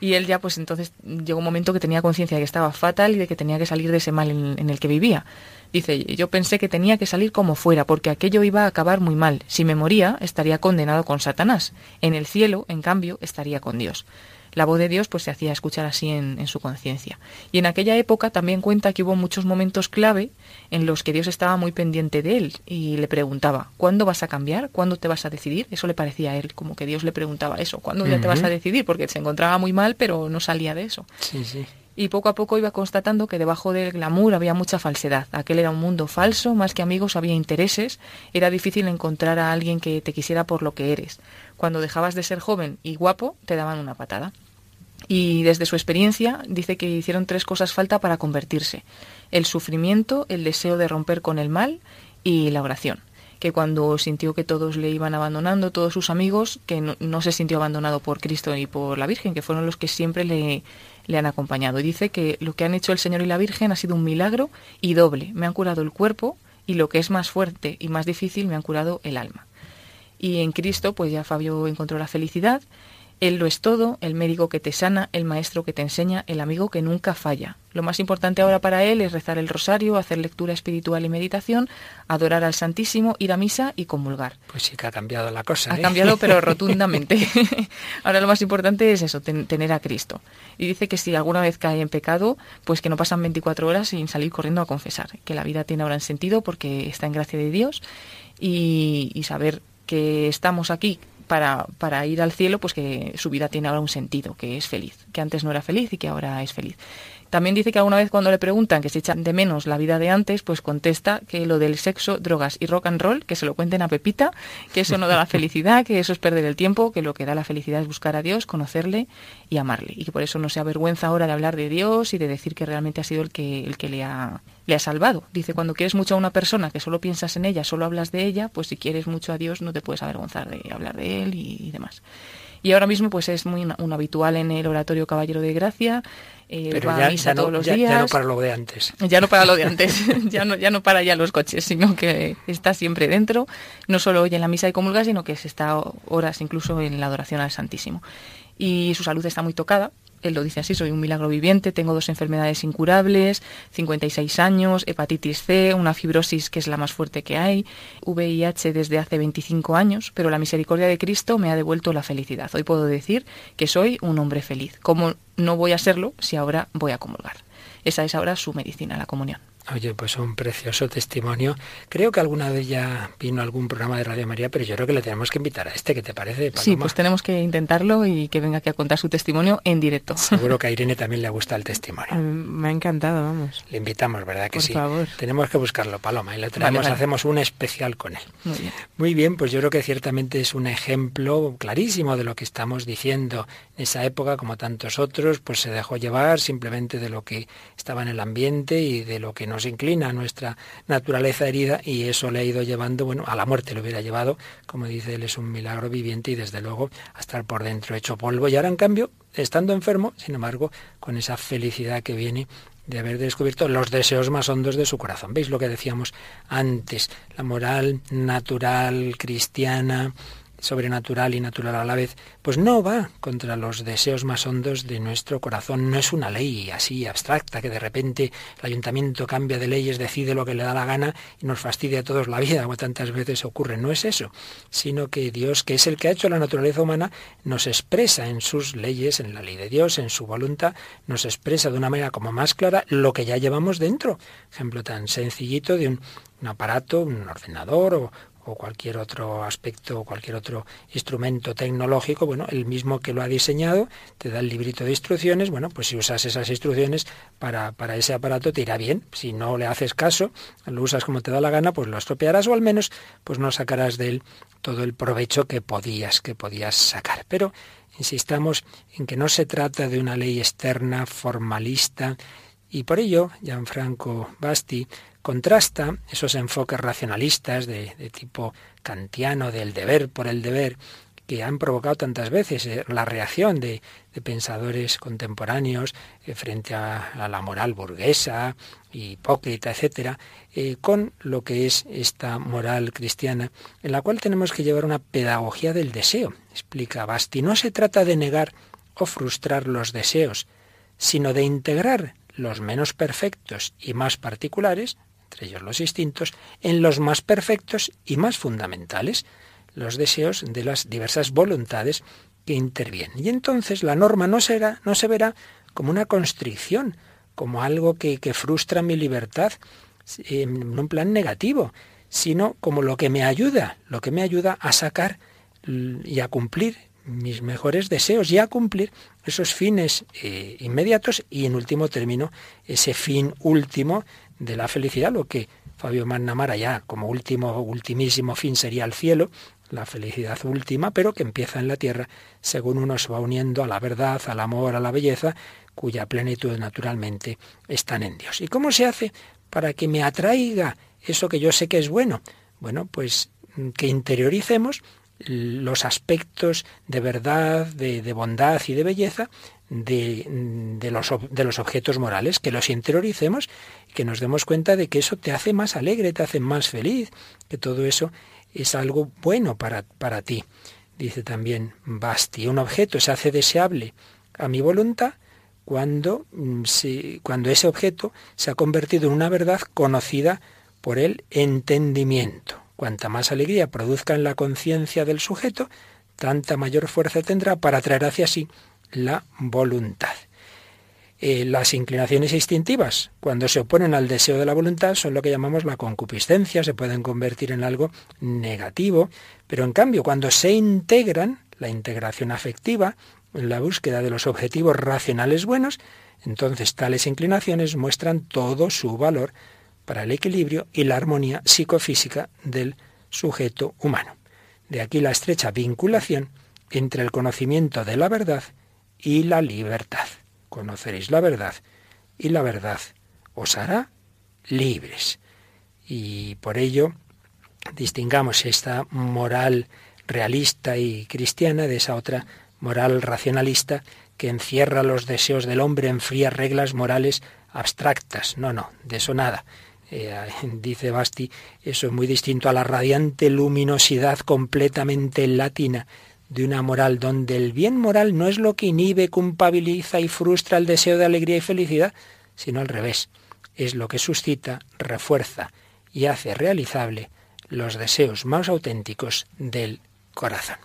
[SPEAKER 3] Y él ya pues entonces llegó un momento que tenía conciencia de que estaba fatal y de que tenía que salir de ese mal en, el que vivía. Dice, yo pensé que tenía que salir como fuera, porque aquello iba a acabar muy mal. Si me moría, estaría condenado con Satanás. En el cielo, en cambio, estaría con Dios la voz de Dios pues se hacía escuchar así en, su conciencia. Y en aquella época también cuenta que hubo muchos momentos clave en los que Dios estaba muy pendiente de él y le preguntaba, ¿cuándo vas a cambiar? ¿Cuándo te vas a decidir? Eso le parecía a él, como que Dios le preguntaba eso, ¿cuándo ya te vas a decidir? Porque se encontraba muy mal, pero no salía de eso.
[SPEAKER 1] Sí, sí
[SPEAKER 3] y poco a poco iba constatando que debajo del glamour había mucha falsedad. Aquel era un mundo falso, más que amigos había intereses, era difícil encontrar a alguien que te quisiera por lo que eres. Cuando dejabas de ser joven y guapo, te daban una patada. Y desde su experiencia dice que hicieron tres cosas falta para convertirse. El sufrimiento, el deseo de romper con el mal y la oración. Que cuando sintió que todos le iban abandonando, todos sus amigos, que no, se sintió abandonado por Cristo y por la Virgen, que fueron los que siempre le, le han acompañado. Dice que lo que han hecho el Señor y la Virgen ha sido un milagro y doble. Me han curado el cuerpo y lo que es más fuerte y más difícil, me han curado el alma. Y en Cristo, pues ya Fabio encontró la felicidad él lo es todo, el médico que te sana, el maestro que te enseña, el amigo que nunca falla. Lo más importante ahora para él es rezar el rosario, hacer lectura espiritual y meditación, adorar al Santísimo, ir a misa y comulgar.
[SPEAKER 1] Pues sí que ha cambiado la cosa.
[SPEAKER 3] Ha ¿eh? cambiado, pero rotundamente. ahora lo más importante es eso, tener a Cristo. Y dice que si alguna vez cae en pecado, pues que no pasan 24 horas sin salir corriendo a confesar, que la vida tiene ahora sentido porque está en gracia de Dios y, y saber que estamos aquí para, para ir al cielo, pues que su vida tiene ahora un sentido, que es feliz, que antes no era feliz y que ahora es feliz. También dice que alguna vez cuando le preguntan que se echan de menos la vida de antes, pues contesta que lo del sexo, drogas y rock and roll, que se lo cuenten a Pepita, que eso no da la felicidad, que eso es perder el tiempo, que lo que da la felicidad es buscar a Dios, conocerle y amarle. Y que por eso no se avergüenza ahora de hablar de Dios y de decir que realmente ha sido el que, el que le, ha, le ha salvado. Dice, cuando quieres mucho a una persona que solo piensas en ella, solo hablas de ella, pues si quieres mucho a Dios no te puedes avergonzar de hablar de él y demás. Y ahora mismo pues es muy un habitual en el oratorio Caballero de Gracia,
[SPEAKER 1] eh, Pero ya, misa todos los días. Ya no para lo de antes.
[SPEAKER 3] Ya no para lo de antes, ya, no, ya no para ya los coches, sino que está siempre dentro, no solo oye en la misa y comulga, sino que se está horas incluso en la adoración al Santísimo. Y su salud está muy tocada, él lo dice así, soy un milagro viviente, tengo dos enfermedades incurables, 56 años, hepatitis C, una fibrosis que es la más fuerte que hay, VIH desde hace 25 años, pero la misericordia de Cristo me ha devuelto la felicidad. Hoy puedo decir que soy un hombre feliz. ¿Cómo no voy a serlo si ahora voy a comulgar? Esa es ahora su medicina, la comunión.
[SPEAKER 1] Oye, pues un precioso testimonio. Creo que alguna vez ya vino algún programa de Radio María, pero yo creo que le tenemos que invitar a este, ¿qué te parece?
[SPEAKER 3] Sí, pues tenemos que intentarlo y que venga aquí a contar su testimonio en directo.
[SPEAKER 1] Seguro que a Irene también le gusta el testimonio.
[SPEAKER 4] Me ha encantado, vamos.
[SPEAKER 1] Le invitamos, ¿verdad que
[SPEAKER 4] Por
[SPEAKER 1] sí?
[SPEAKER 4] favor.
[SPEAKER 1] Tenemos que buscarlo, Paloma, y lo traemos, hacemos un especial con él.
[SPEAKER 3] Muy bien.
[SPEAKER 1] Muy bien, pues yo creo que ciertamente es un ejemplo clarísimo de lo que estamos diciendo. En esa época, como tantos otros, pues se dejó llevar simplemente de lo que estaba en el ambiente y de lo que nos inclina a nuestra naturaleza herida y eso le ha ido llevando, bueno, a la muerte le hubiera llevado, como dice él, es un milagro viviente y desde luego a estar por dentro hecho polvo. Y ahora en cambio, estando enfermo, sin embargo, con esa felicidad que viene de haber descubierto los deseos más hondos de su corazón. ¿Veis lo que decíamos antes? La moral natural, cristiana, sobrenatural y natural a la vez, pues no va contra los deseos más hondos de nuestro corazón. No es una ley así abstracta que de repente el ayuntamiento cambia de leyes, decide lo que le da la gana y nos fastidia a todos la vida, como tantas veces ocurre. No es eso, sino que Dios, que es el que ha hecho la naturaleza humana, nos expresa en sus leyes, en la ley de Dios, en su voluntad, nos expresa de una manera como más clara lo que ya llevamos dentro. Ejemplo tan sencillito de un, un aparato, un ordenador o, o cualquier otro aspecto, cualquier otro instrumento tecnológico, bueno, el mismo que lo ha diseñado te da el librito de instrucciones, bueno, pues si usas esas instrucciones para, para ese aparato te irá bien. Si no le haces caso, lo usas como te da la gana, pues lo estropearás o al menos pues no sacarás de él todo el provecho que podías, que podías sacar. Pero insistamos en que no se trata de una ley externa, formalista, y por ello, Gianfranco Basti contrasta esos enfoques racionalistas de, tipo kantiano del deber por el deber que han provocado tantas veces eh, la reacción de, pensadores contemporáneos eh, frente a, la moral burguesa, hipócrita, etcétera, eh, con lo que es esta moral cristiana, en la cual tenemos que llevar una pedagogía del deseo. Explica Basti, no se trata de negar o frustrar los deseos, sino de integrar los menos perfectos y más particulares, entre ellos los instintos, en los más perfectos y más fundamentales, los deseos de las diversas voluntades que intervienen. Y entonces la norma no, será, no se verá como una constricción, como algo que, que frustra mi libertad, en un plan negativo, sino como lo que me ayuda, lo que me ayuda a sacar y a cumplir mis mejores deseos y a cumplir esos fines eh, inmediatos y en último término ese fin último de la felicidad, lo que Fabio Mannamara ya como último, ultimísimo fin sería el cielo, la felicidad última, pero que empieza en la tierra según uno se va uniendo a la verdad, al amor, a la belleza, cuya plenitud naturalmente están en Dios. ¿Y cómo se hace para que me atraiga eso que yo sé que es bueno? Bueno, pues que interioricemos los aspectos de verdad, de, bondad y de belleza de, de, los, de, los, objetos morales, que los interioricemos que nos demos cuenta de que eso te hace más alegre, te hace más feliz, que todo eso es algo bueno para, para ti. Dice también Basti, un objeto se hace deseable a mi voluntad cuando, mm, cuando ese objeto se ha convertido en una verdad conocida por el entendimiento. Cuanta más alegría produzca en la conciencia del sujeto, tanta mayor fuerza tendrá para atraer hacia sí la voluntad. Eh, las inclinaciones instintivas, cuando se oponen al deseo de la voluntad, son lo que llamamos la concupiscencia, se pueden convertir en algo negativo, pero en cambio, cuando se integran, la integración afectiva, en la búsqueda de los objetivos racionales buenos, entonces tales inclinaciones muestran todo su valor para el equilibrio y la armonía psicofísica del sujeto humano. De aquí la estrecha vinculación entre el conocimiento de la verdad y la libertad. Conoceréis la verdad y la verdad os hará libres. Y por ello distingamos esta moral realista y cristiana de esa otra moral racionalista que encierra los deseos del hombre en frías reglas morales abstractas. No, no, de eso nada. Eh, dice Basti, eso es muy distinto a la radiante luminosidad completamente latina de una moral donde el bien moral no es lo que inhibe, culpabiliza y frustra el deseo de alegría y felicidad, sino al revés, es lo que suscita, refuerza y hace realizable los deseos más auténticos del corazón.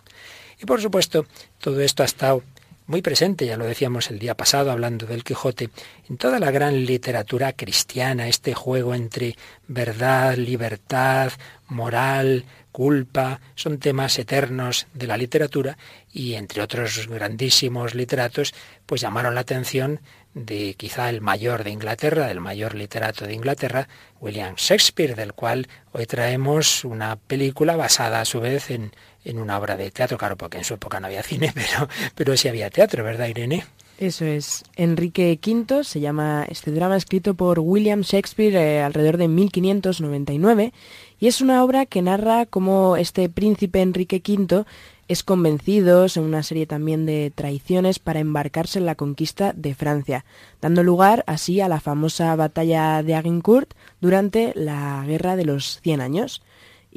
[SPEAKER 1] Y por supuesto, todo esto ha estado muy presente, ya lo decíamos el día pasado hablando del Quijote, en toda la gran literatura cristiana, este juego entre verdad, libertad, moral, culpa, son temas eternos de la literatura y entre otros grandísimos literatos, pues llamaron la atención de quizá el mayor de Inglaterra, del mayor literato de Inglaterra, William Shakespeare, del cual hoy traemos una película basada a su vez en, en una obra de teatro, claro, porque en su época no había cine, pero, pero sí había teatro, ¿verdad, Irene?
[SPEAKER 4] Eso es. Enrique V se llama este drama escrito por William Shakespeare eh, alrededor de 1599 y es una obra que narra cómo este príncipe Enrique V es convencido, en una serie también de traiciones, para embarcarse en la conquista de Francia, dando lugar así a la famosa batalla de Agincourt durante la Guerra de los Cien Años.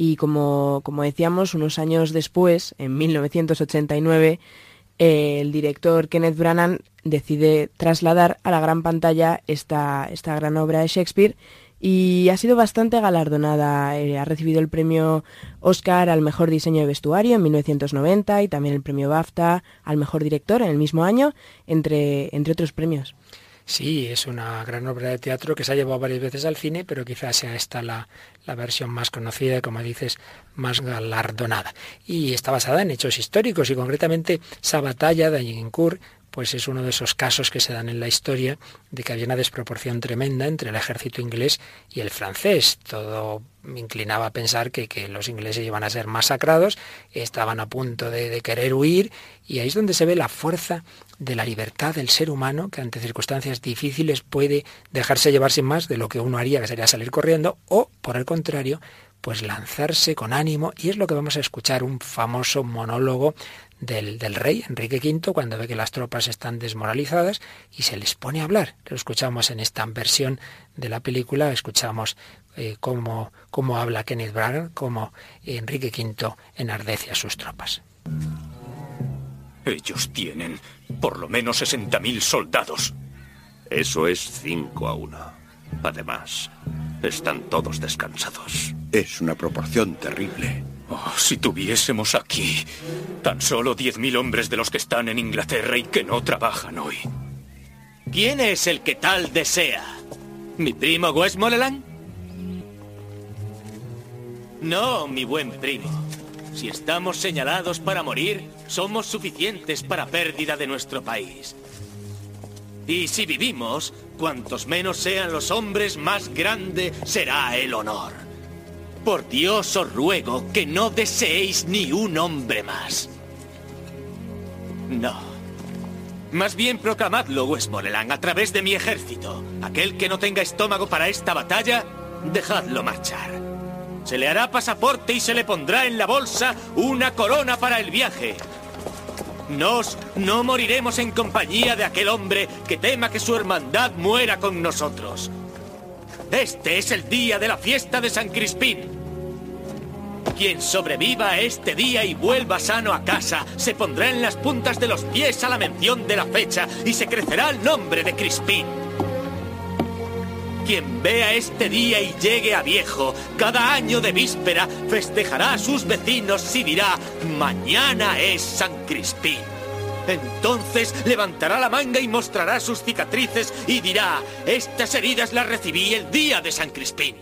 [SPEAKER 4] Y como, como decíamos, unos años después, en 1989, el director Kenneth Branagh decide trasladar a la gran pantalla esta, esta gran obra de Shakespeare y ha sido bastante galardonada. Eh, ha recibido el premio Oscar al mejor diseño de vestuario en 1990 y también el premio BAFTA al mejor director en el mismo año, entre, entre otros premios.
[SPEAKER 1] Sí, es una gran obra de teatro que se ha llevado varias veces al cine, pero quizás sea esta la, la versión más conocida y, como dices, más galardonada. Y está basada en hechos históricos y concretamente esa batalla de Agincourt pues es uno de esos casos que se dan en la historia de que había una desproporción tremenda entre el ejército inglés y el francés. Todo inclinaba a pensar que, los ingleses iban a ser masacrados, estaban a punto de, de querer huir, y ahí es donde se ve la fuerza de la libertad del ser humano, que ante circunstancias difíciles puede dejarse llevar sin más de lo que uno haría, que sería salir corriendo, o, por el contrario, pues lanzarse con ánimo, y es lo que vamos a escuchar, un famoso monólogo del, rey Enrique V cuando ve que las tropas están desmoralizadas y se les pone a hablar. Lo escuchamos en esta versión de la película, escuchamos eh, cómo, cómo, habla Kenneth Branagh, cómo Enrique V enardece a sus tropas.
[SPEAKER 5] Ellos tienen por lo menos 60.000 soldados.
[SPEAKER 6] Eso es 5 a 1. Además, están todos descansados. Es una proporción terrible.
[SPEAKER 5] Oh, si tuviésemos aquí tan solo 10.000 hombres de los que están en Inglaterra y que no trabajan hoy.
[SPEAKER 7] ¿Quién es el que tal desea? ¿Mi primo Westmoreland? No, mi buen primo. Si estamos señalados para morir, somos suficientes para pérdida de nuestro país. Y si vivimos, cuantos menos sean los hombres, más grande será el honor. Por Dios os ruego que no deseéis ni un hombre más. No. Más bien proclamadlo, Westmoreland, a través de mi ejército. Aquel que no tenga estómago para esta batalla, dejadlo marchar. Se le hará pasaporte y se le pondrá en la bolsa una corona para el viaje. Nos no moriremos en compañía de aquel hombre que tema que su hermandad muera con nosotros. Este es el día de la fiesta de San Crispín. Quien sobreviva a este día y vuelva sano a casa, se pondrá en las puntas de los pies a la mención de la fecha y se crecerá el nombre de Crispín. Quien vea este día y llegue a viejo, cada año de víspera festejará a sus vecinos y dirá, mañana es San Crispín. Entonces levantará la manga y mostrará sus cicatrices y dirá, estas heridas las recibí el día de San Crispín.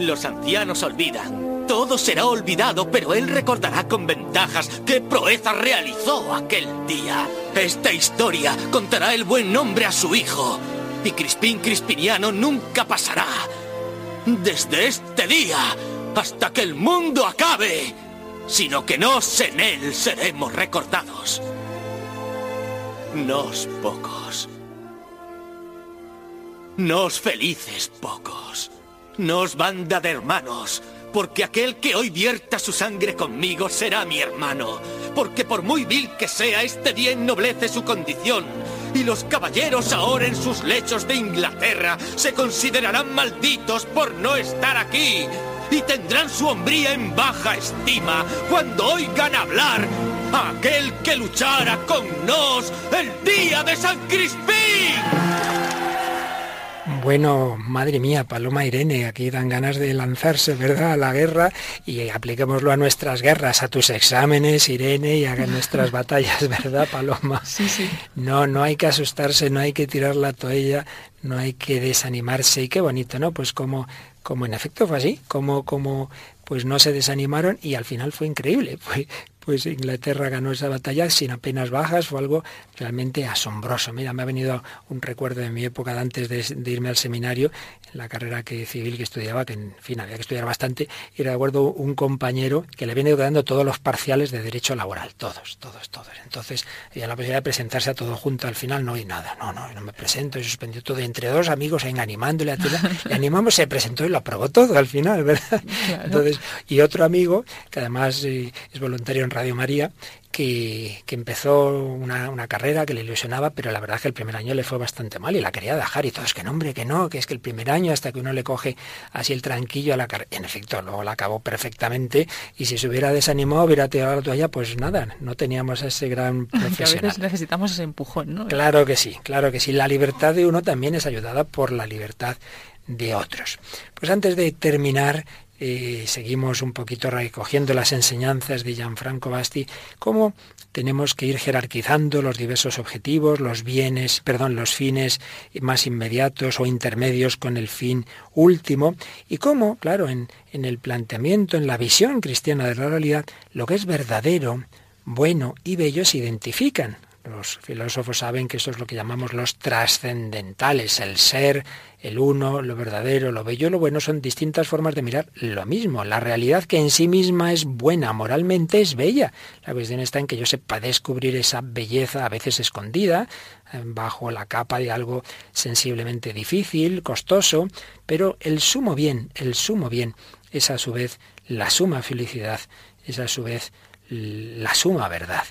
[SPEAKER 7] Los ancianos olvidan. Todo será olvidado, pero él recordará con ventajas qué proeza realizó aquel día. Esta historia contará el buen nombre a su hijo. Y Crispín Crispiniano nunca pasará. Desde este día hasta que el mundo acabe. Sino que nos en él seremos recordados. Nos pocos. Nos felices pocos. Nos banda de hermanos, porque aquel que hoy vierta su sangre conmigo será mi hermano, porque por muy vil que sea, este día ennoblece su condición. Y los caballeros ahora en sus lechos de Inglaterra se considerarán malditos por no estar aquí. Y tendrán su hombría en baja estima cuando oigan hablar a aquel que luchara con nos el día de San Crispín.
[SPEAKER 1] Bueno, madre mía, Paloma Irene, aquí dan ganas de lanzarse, ¿verdad?, a la guerra y apliquémoslo a nuestras guerras, a tus exámenes, Irene, y a nuestras batallas, ¿verdad, Paloma?
[SPEAKER 3] Sí, sí.
[SPEAKER 1] No, no hay que asustarse, no hay que tirar la toalla, no hay que desanimarse. Y qué bonito, ¿no? Pues como, como en efecto fue así, como, como pues no se desanimaron y al final fue increíble. Fue, pues Inglaterra ganó esa batalla sin apenas bajas, fue algo realmente asombroso. Mira, me ha venido un recuerdo de mi época de antes de, irme al seminario, en la carrera que, civil que estudiaba, que en fin había que estudiar bastante, y recuerdo un compañero que le viene dando todos los parciales de derecho laboral, todos, todos, todos. Entonces había la posibilidad de presentarse a todo junto, al final no hay nada, no, no, no me presento, y suspendió todo, entre dos amigos en animándole a le animamos, se presentó y lo aprobó todo al final, ¿verdad? Entonces, y otro amigo, que además eh, es voluntario en Radio María, que, empezó una, carrera que le ilusionaba, pero la verdad es que el primer año le fue bastante mal y la quería dejar y todos, que no, hombre, que no, que es que el primer año hasta que uno le coge así el tranquillo a la carrera. En efecto, luego la acabó perfectamente y si se hubiera desanimado, hubiera tirado la toalla, pues nada, no teníamos ese gran profesional.
[SPEAKER 3] a veces necesitamos ese empujón, ¿no?
[SPEAKER 1] Claro que sí, claro que sí. La libertad de uno también es ayudada por la libertad de otros. Pues antes de terminar, seguimos un poquito recogiendo las enseñanzas de Gianfranco Basti, cómo tenemos que ir jerarquizando los diversos objetivos, los bienes, perdón, los fines más inmediatos o intermedios con el fin último, y cómo, claro, en, en el planteamiento, en la visión cristiana de la realidad, lo que es verdadero, bueno y bello se identifican. Los filósofos saben que eso es lo que llamamos los trascendentales, el ser, el uno, lo verdadero, lo bello, lo bueno son distintas formas de mirar lo mismo. La realidad que en sí misma es buena, moralmente es bella. La cuestión está en que yo sepa descubrir esa belleza a veces escondida, eh, bajo la capa de algo sensiblemente difícil, costoso, pero el sumo bien, el sumo bien es a su vez la suma felicidad, es a su vez la suma verdad.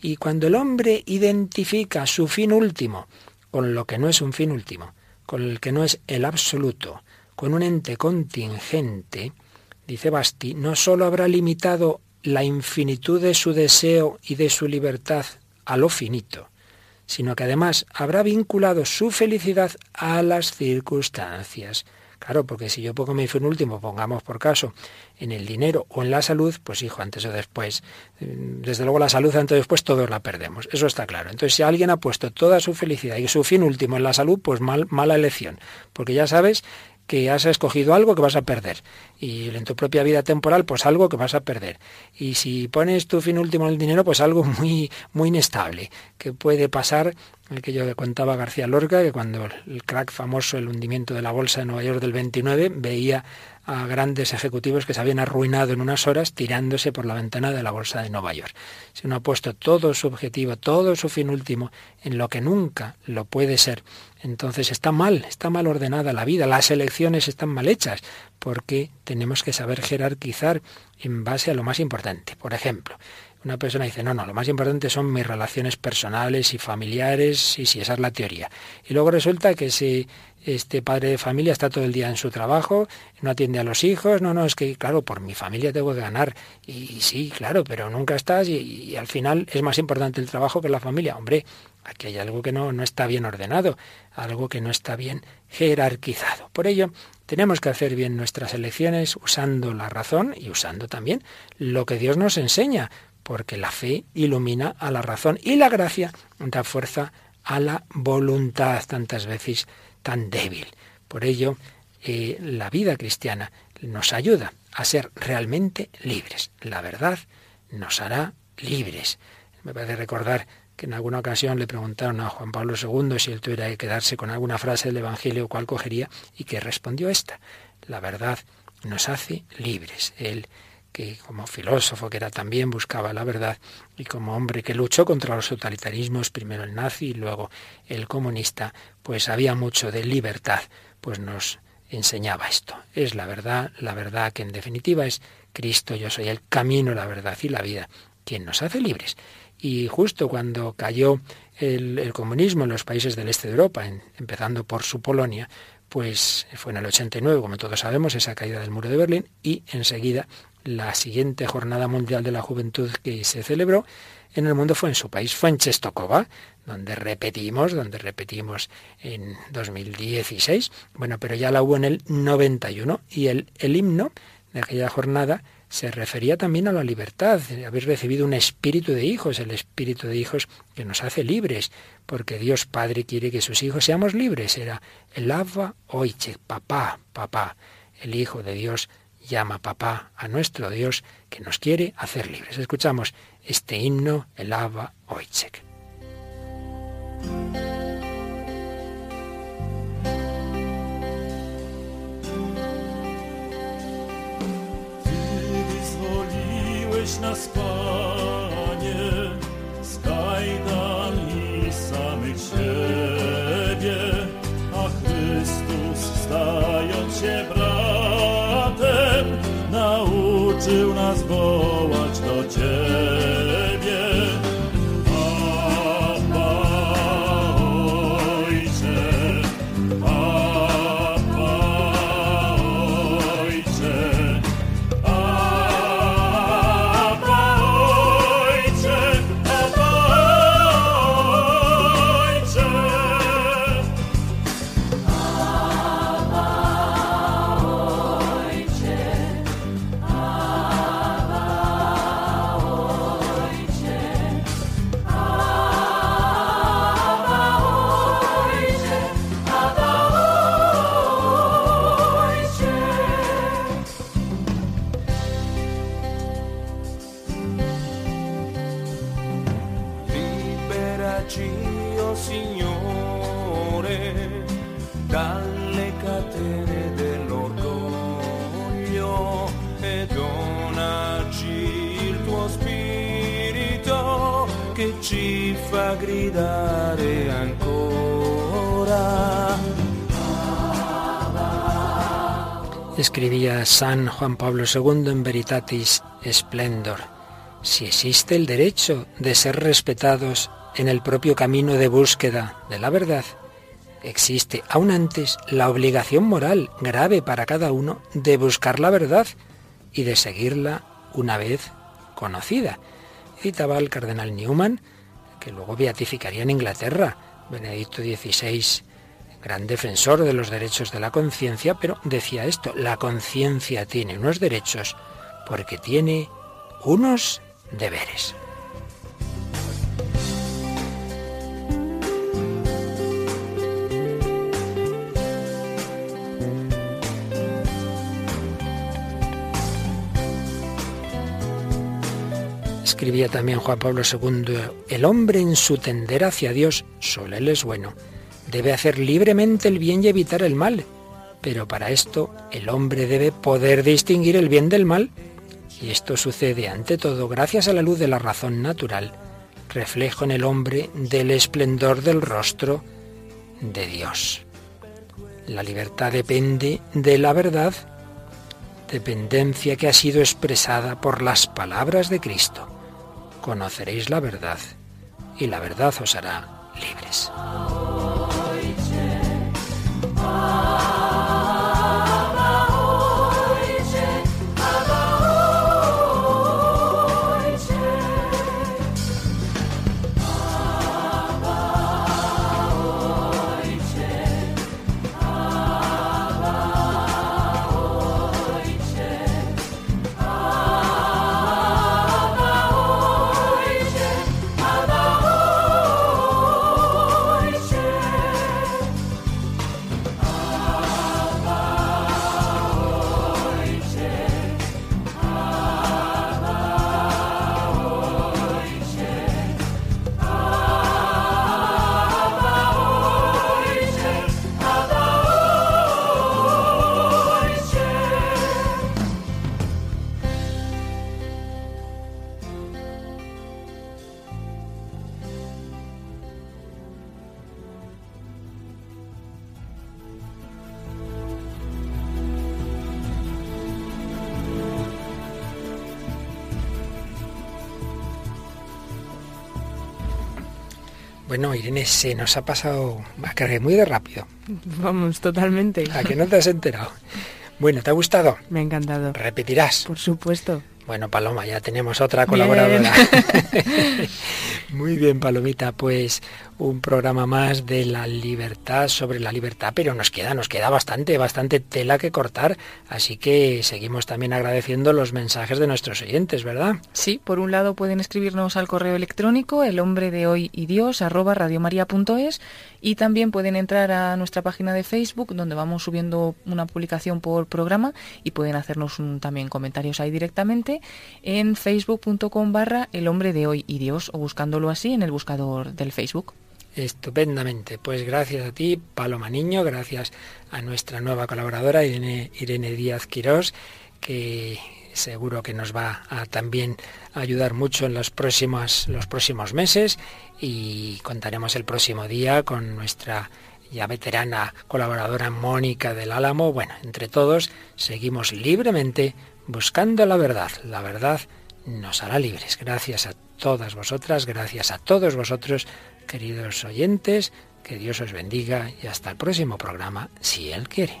[SPEAKER 1] Y cuando el hombre identifica su fin último con lo que no es un fin último, con el que no es el absoluto, con un ente contingente, dice Basti, no sólo habrá limitado la infinitud de su deseo y de su libertad a lo finito, sino que además habrá vinculado su felicidad a las circunstancias. Claro, porque si yo pongo mi fin último, pongamos por caso, en el dinero o en la salud, pues hijo, antes o después, mm, desde luego la salud antes o después todos la perdemos, eso está claro. Entonces si alguien ha puesto toda su felicidad y su fin último en la salud, pues mal, mala elección, porque ya sabes que has escogido algo que vas a perder. Y en tu propia vida temporal, pues algo que vas a perder. Y si pones tu fin último en el dinero, pues algo muy, muy inestable, que puede pasar aquello que contaba García Lorca, que cuando el crack famoso, el hundimiento de la bolsa de Nueva York del 29, veía a grandes ejecutivos que se habían arruinado en unas horas tirándose por la ventana de la bolsa de Nueva York. Si uno ha puesto todo su objetivo, todo su fin último en lo que nunca lo puede ser, entonces está mal, está mal ordenada la vida, las elecciones están mal hechas, porque tenemos que saber jerarquizar en base a lo más importante. Por ejemplo, una persona dice, no, no, lo más importante son mis relaciones personales y familiares, y si esa es la teoría. Y luego resulta que si este padre de familia está todo el día en su trabajo, no atiende a los hijos, no, no, es que claro, por mi familia tengo que ganar. Y, sí, claro, pero nunca estás y, al final es más importante el trabajo que la familia. Hombre, aquí hay algo que no, no está bien ordenado, algo que no está bien jerarquizado. Por ello, tenemos que hacer bien nuestras elecciones usando la razón y usando también lo que Dios nos enseña, porque la fe ilumina a la razón y la gracia da fuerza a la voluntad tantas veces tan débil. Por ello, eh, la vida cristiana nos ayuda a ser realmente libres. La verdad nos hará libres. Me parece recordar que en alguna ocasión le preguntaron a Juan Pablo II si él tuviera que quedarse con alguna frase del Evangelio cuál cogería y que respondió esta. La verdad nos hace libres. Él que como filósofo que era también buscaba la verdad y como hombre que luchó contra los totalitarismos, primero el nazi y luego el comunista, pues había mucho de libertad, pues nos enseñaba esto. Es la verdad, la verdad que en definitiva es Cristo, yo soy el camino, la verdad y la vida, quien nos hace libres. Y justo cuando cayó el, comunismo en los países del este de Europa, empezando por su Polonia, pues fue en el 89, como todos sabemos, esa caída del muro de Berlín, y enseguida la siguiente Jornada Mundial de la Juventud que se celebró en el mundo fue en su país, fue en Chestokova, donde repetimos, donde repetimos en 2016, bueno, pero ya la hubo en el 91 y el, el himno de aquella jornada se refería también a la libertad, haber recibido un espíritu de hijos, el espíritu de hijos que nos hace libres, porque Dios Padre quiere que sus hijos seamos libres. Era el Ava Oiche, papá, papá, el Hijo de Dios llama papá a nuestro Dios que nos quiere hacer libres. Escuchamos este himno, el Ava Oichek.
[SPEAKER 8] Nauczył nas wołać do Ciebie.
[SPEAKER 1] San Juan Pablo II en Veritatis Splendor. Si existe el derecho de ser respetados en el propio camino de búsqueda de la verdad, existe aún antes la obligación moral grave para cada uno de buscar la verdad y de seguirla una vez conocida. Citaba al cardenal Newman, que luego beatificaría en Inglaterra, Benedicto XVI gran defensor de los derechos de la conciencia, pero decía esto, la conciencia tiene unos derechos porque tiene unos deberes. Escribía también Juan Pablo II, el hombre en su tender hacia Dios, solo él es bueno debe hacer libremente el bien y evitar el mal. Pero para esto el hombre debe poder distinguir el bien del mal. Y esto sucede ante todo gracias a la luz de la razón natural, reflejo en el hombre del esplendor del rostro de Dios. La libertad depende de la verdad, dependencia que ha sido expresada por las palabras de Cristo. Conoceréis la verdad y la verdad os hará libres. Bueno, Irene, se nos ha pasado a muy de rápido.
[SPEAKER 4] Vamos, totalmente.
[SPEAKER 1] ¿A que no te has enterado? Bueno, ¿te ha gustado?
[SPEAKER 4] Me ha encantado.
[SPEAKER 1] ¿Repetirás?
[SPEAKER 4] Por supuesto.
[SPEAKER 1] Bueno, Paloma, ya tenemos otra colaboradora. Muy bien, Palomita, pues un programa más de la libertad sobre la libertad, pero nos queda, nos queda bastante, bastante tela que cortar, así que seguimos también agradeciendo los mensajes de nuestros oyentes, ¿verdad?
[SPEAKER 3] Sí, por un lado pueden escribirnos al correo electrónico el hombre de hoy y Dios arroba radiomaria.es y también pueden entrar a nuestra página de Facebook donde vamos subiendo una publicación por programa y pueden hacernos también comentarios ahí directamente en facebook.com barra el hombre de hoy y Dios o buscándolo así en el buscador del Facebook.
[SPEAKER 1] Estupendamente. Pues gracias a ti, Paloma Niño, gracias a nuestra nueva colaboradora, Irene, Irene Díaz Quirós, que seguro que nos va a también ayudar mucho en los próximos, los próximos meses y contaremos el próximo día con nuestra ya veterana colaboradora Mónica del Álamo. Bueno, entre todos seguimos libremente buscando la verdad. La verdad nos hará libres. Gracias a todas vosotras, gracias a todos vosotros, queridos oyentes, que Dios os bendiga y hasta el próximo programa, si Él quiere.